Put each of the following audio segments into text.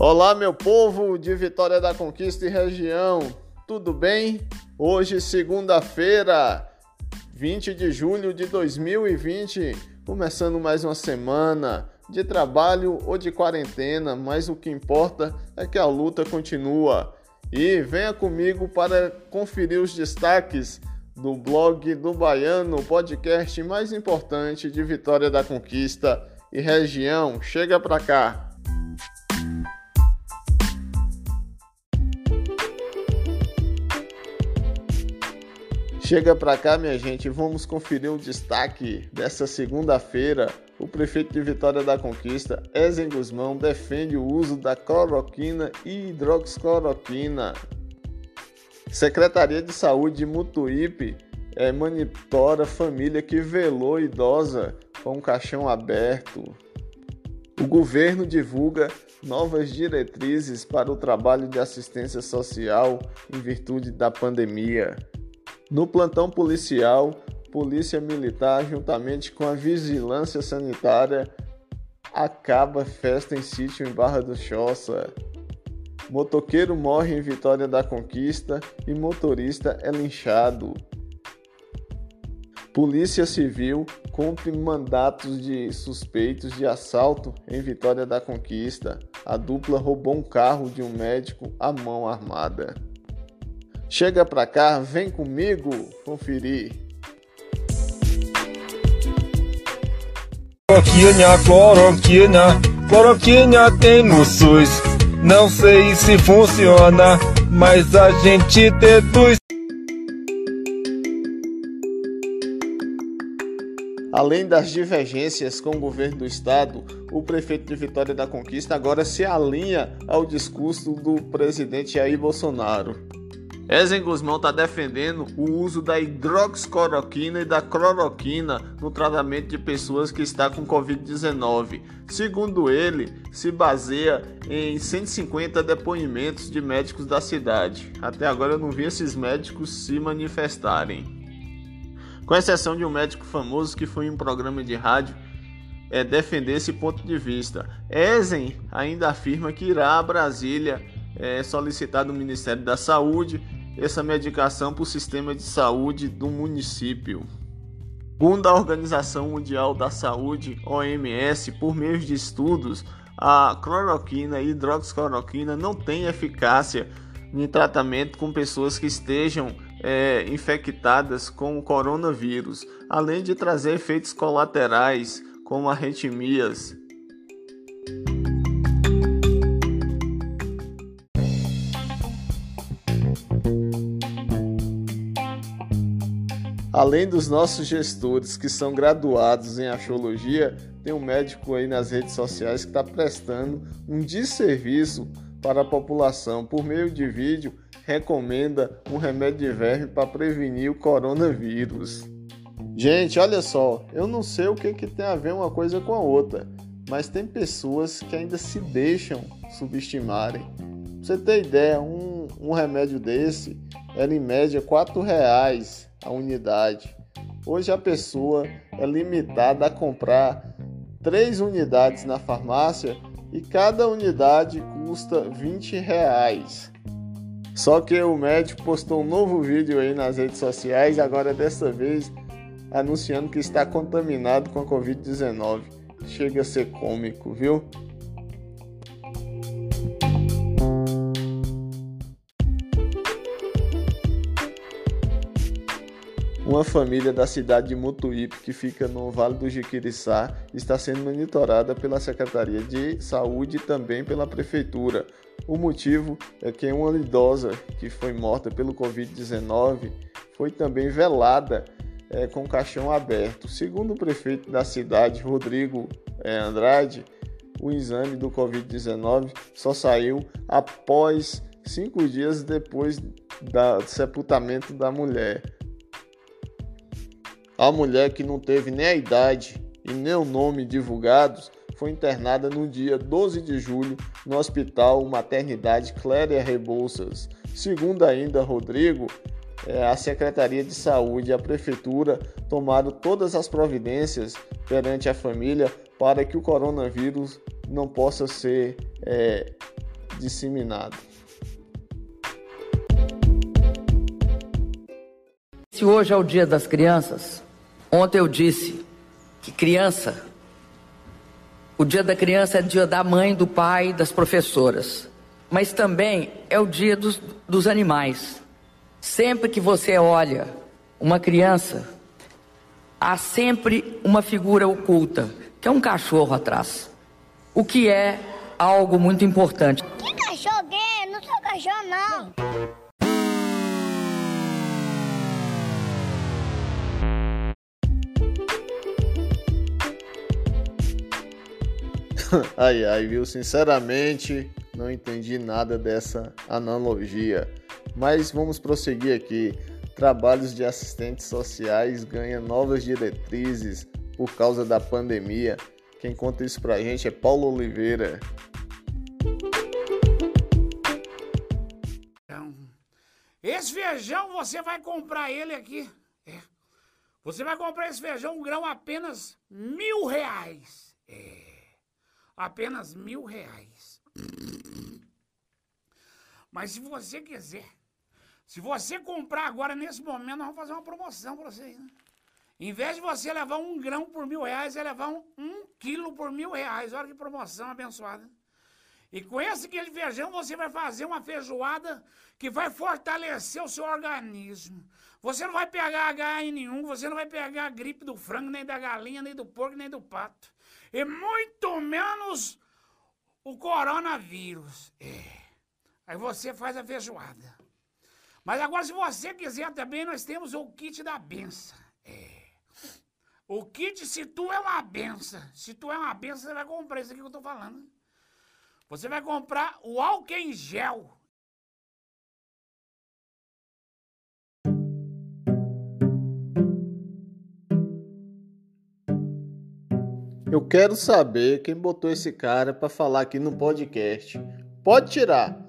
Olá, meu povo de Vitória da Conquista e região, tudo bem? Hoje, segunda-feira, 20 de julho de 2020, começando mais uma semana de trabalho ou de quarentena, mas o que importa é que a luta continua. E venha comigo para conferir os destaques do blog do Baiano, podcast mais importante de Vitória da Conquista e região. Chega para cá. Chega para cá, minha gente, vamos conferir o destaque dessa segunda-feira. O prefeito de Vitória da Conquista, Ezen Guzmão, defende o uso da cloroquina e hidroxicloroquina. Secretaria de Saúde de Mutuípe é, monitora família que velou idosa com caixão aberto. O governo divulga novas diretrizes para o trabalho de assistência social em virtude da pandemia. No plantão policial, Polícia Militar, juntamente com a Vigilância Sanitária, acaba festa em sítio em Barra do Choça. Motoqueiro morre em Vitória da Conquista e motorista é linchado. Polícia Civil cumpre mandatos de suspeitos de assalto em Vitória da Conquista. A dupla roubou um carro de um médico à mão armada. Chega pra cá, vem comigo conferir. Cloroquina, cloroquina, cloroquina tem no SUS. Não sei se funciona, mas a gente deduz. Além das divergências com o governo do estado, o prefeito de Vitória da Conquista agora se alinha ao discurso do presidente Jair Bolsonaro. Ezen Guzmão está defendendo o uso da hidroxicloroquina e da cloroquina no tratamento de pessoas que estão com Covid-19. Segundo ele, se baseia em 150 depoimentos de médicos da cidade. Até agora eu não vi esses médicos se manifestarem. Com exceção de um médico famoso que foi em um programa de rádio é defender esse ponto de vista. Ezen ainda afirma que irá a Brasília é, solicitar do Ministério da Saúde essa medicação para o sistema de saúde do município. Segundo a Organização Mundial da Saúde, OMS, por meio de estudos, a cloroquina e hidroxicloroquina não tem eficácia em tratamento com pessoas que estejam é, infectadas com o coronavírus, além de trazer efeitos colaterais como arritmias Além dos nossos gestores que são graduados em astrologia, tem um médico aí nas redes sociais que está prestando um desserviço para a população. Por meio de vídeo, recomenda um remédio de verme para prevenir o coronavírus. Gente, olha só, eu não sei o que, que tem a ver uma coisa com a outra, mas tem pessoas que ainda se deixam subestimarem. Pra você ter ideia, um, um remédio desse era em média R$ reais a unidade. Hoje a pessoa é limitada a comprar três unidades na farmácia e cada unidade custa 20 reais. Só que o médico postou um novo vídeo aí nas redes sociais, agora dessa vez anunciando que está contaminado com a Covid-19. Chega a ser cômico, viu? Uma família da cidade de Mutuípe, que fica no Vale do Jiquiriçá, está sendo monitorada pela Secretaria de Saúde e também pela Prefeitura. O motivo é que uma idosa que foi morta pelo Covid-19 foi também velada é, com o caixão aberto. Segundo o prefeito da cidade, Rodrigo é, Andrade, o exame do Covid-19 só saiu após cinco dias depois do sepultamento da mulher. A mulher que não teve nem a idade e nem o nome divulgados foi internada no dia 12 de julho no Hospital Maternidade Cléria Rebouças. Segundo ainda Rodrigo, é, a Secretaria de Saúde e a Prefeitura tomaram todas as providências perante a família para que o coronavírus não possa ser é, disseminado. Se hoje é o dia das crianças, ontem eu disse que criança, o dia da criança é dia da mãe, do pai, das professoras, mas também é o dia dos, dos animais. Sempre que você olha uma criança, há sempre uma figura oculta, que é um cachorro atrás. O que é algo muito importante. Que cachorro é? Não sou cachorro, não. ai ai, viu? Sinceramente, não entendi nada dessa analogia. Mas vamos prosseguir aqui. Trabalhos de assistentes sociais ganham novas diretrizes por causa da pandemia. Quem conta isso pra gente é Paulo Oliveira. Esse feijão você vai comprar ele aqui. É. Você vai comprar esse feijão um grão apenas mil reais. É. Apenas mil reais. Mas se você quiser, se você comprar agora nesse momento, nós vamos fazer uma promoção para vocês. Né? Em vez de você levar um grão por mil reais, é levar um, um quilo por mil reais. Olha que promoção abençoada. E com esse de feijão você vai fazer uma feijoada que vai fortalecer o seu organismo. Você não vai pegar HN nenhum, você não vai pegar a gripe do frango, nem da galinha, nem do porco, nem do pato. E muito menos o coronavírus. É. Aí você faz a feijoada. Mas agora, se você quiser também, nós temos o kit da benção. É. O kit, se tu é uma benção, se tu é uma benção, você vai comprar isso aqui que eu tô falando. Você vai comprar o álcool em gel. Eu quero saber quem botou esse cara para falar aqui no podcast. Pode tirar.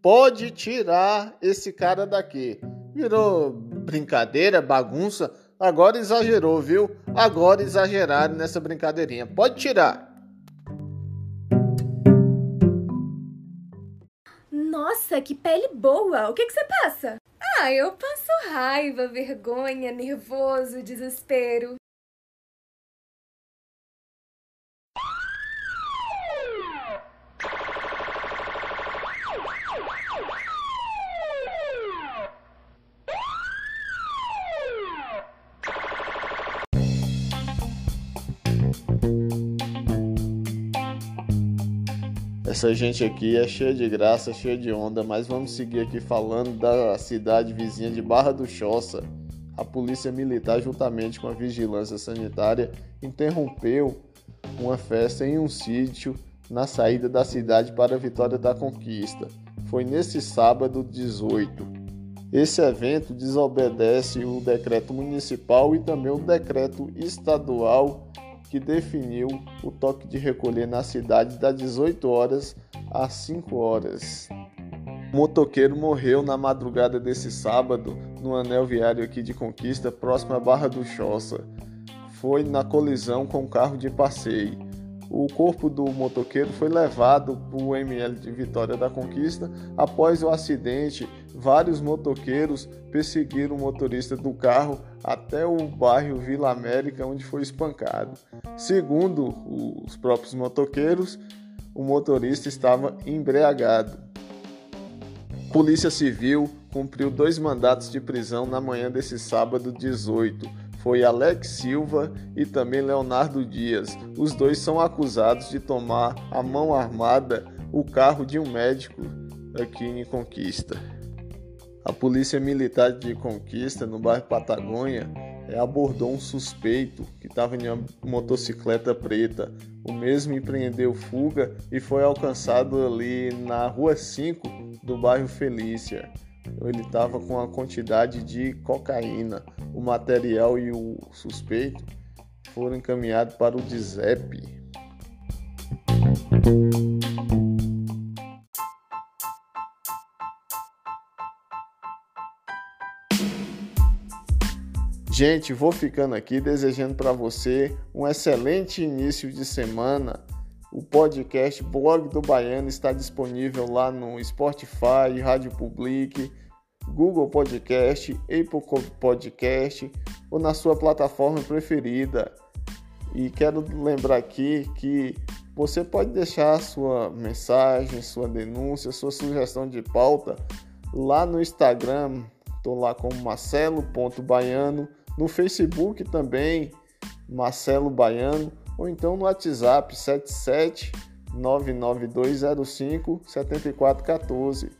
Pode tirar esse cara daqui. Virou brincadeira, bagunça. Agora exagerou, viu? Agora exageraram nessa brincadeirinha. Pode tirar. Nossa, que pele boa! O que, que você passa? Ah, eu passo raiva, vergonha, nervoso, desespero. Essa gente aqui é cheia de graça, cheia de onda, mas vamos seguir aqui falando da cidade vizinha de Barra do Choça. A polícia militar, juntamente com a vigilância sanitária, interrompeu uma festa em um sítio na saída da cidade para a Vitória da Conquista. Foi nesse sábado 18. Esse evento desobedece o decreto municipal e também o decreto estadual que definiu o toque de recolher na cidade das 18 horas às 5 horas. O motoqueiro morreu na madrugada desse sábado no anel viário aqui de Conquista, próximo à Barra do Choça. Foi na colisão com um carro de passeio. O corpo do motoqueiro foi levado para o ML de Vitória da Conquista. Após o acidente, vários motoqueiros perseguiram o motorista do carro até o bairro Vila América, onde foi espancado. Segundo os próprios motoqueiros, o motorista estava embriagado. Polícia Civil cumpriu dois mandatos de prisão na manhã desse sábado 18. Foi Alex Silva e também Leonardo Dias. Os dois são acusados de tomar a mão armada o carro de um médico aqui em Conquista. A Polícia Militar de Conquista, no bairro Patagônia, é, abordou um suspeito que estava em uma motocicleta preta. O mesmo empreendeu fuga e foi alcançado ali na rua 5 do bairro Felícia. Ele estava com uma quantidade de cocaína. O material e o suspeito foram encaminhados para o DISEP. Gente, vou ficando aqui desejando para você um excelente início de semana O podcast Blog do Baiano está disponível lá no Spotify, Rádio Public, Google Podcast, Apple Podcast ou na sua plataforma preferida. E quero lembrar aqui que você pode deixar sua mensagem, sua denúncia, sua sugestão de pauta lá no Instagram. Estou lá como marcelo.baiano. No Facebook também, Marcelo Baiano ou então no WhatsApp 77 99205 7414.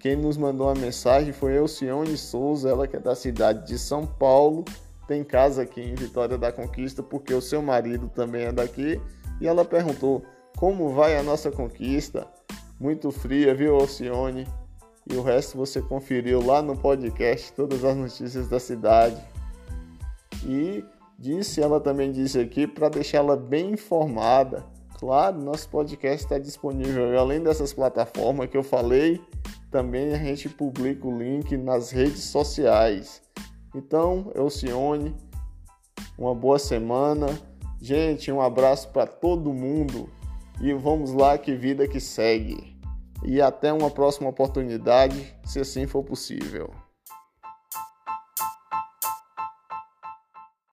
Quem nos mandou a mensagem foi Elcione Souza, ela que é da cidade de São Paulo, tem casa aqui em Vitória da Conquista porque o seu marido também é daqui e ela perguntou como vai a nossa conquista. Muito fria, viu, Alcione? E o resto você conferiu lá no podcast, todas as notícias da cidade. E Disse, ela também disse aqui, para deixá-la bem informada. Claro, nosso podcast está disponível além dessas plataformas que eu falei, também a gente publica o link nas redes sociais. Então, Elcione, uma boa semana. Gente, um abraço para todo mundo e vamos lá que vida que segue. E até uma próxima oportunidade, se assim for possível.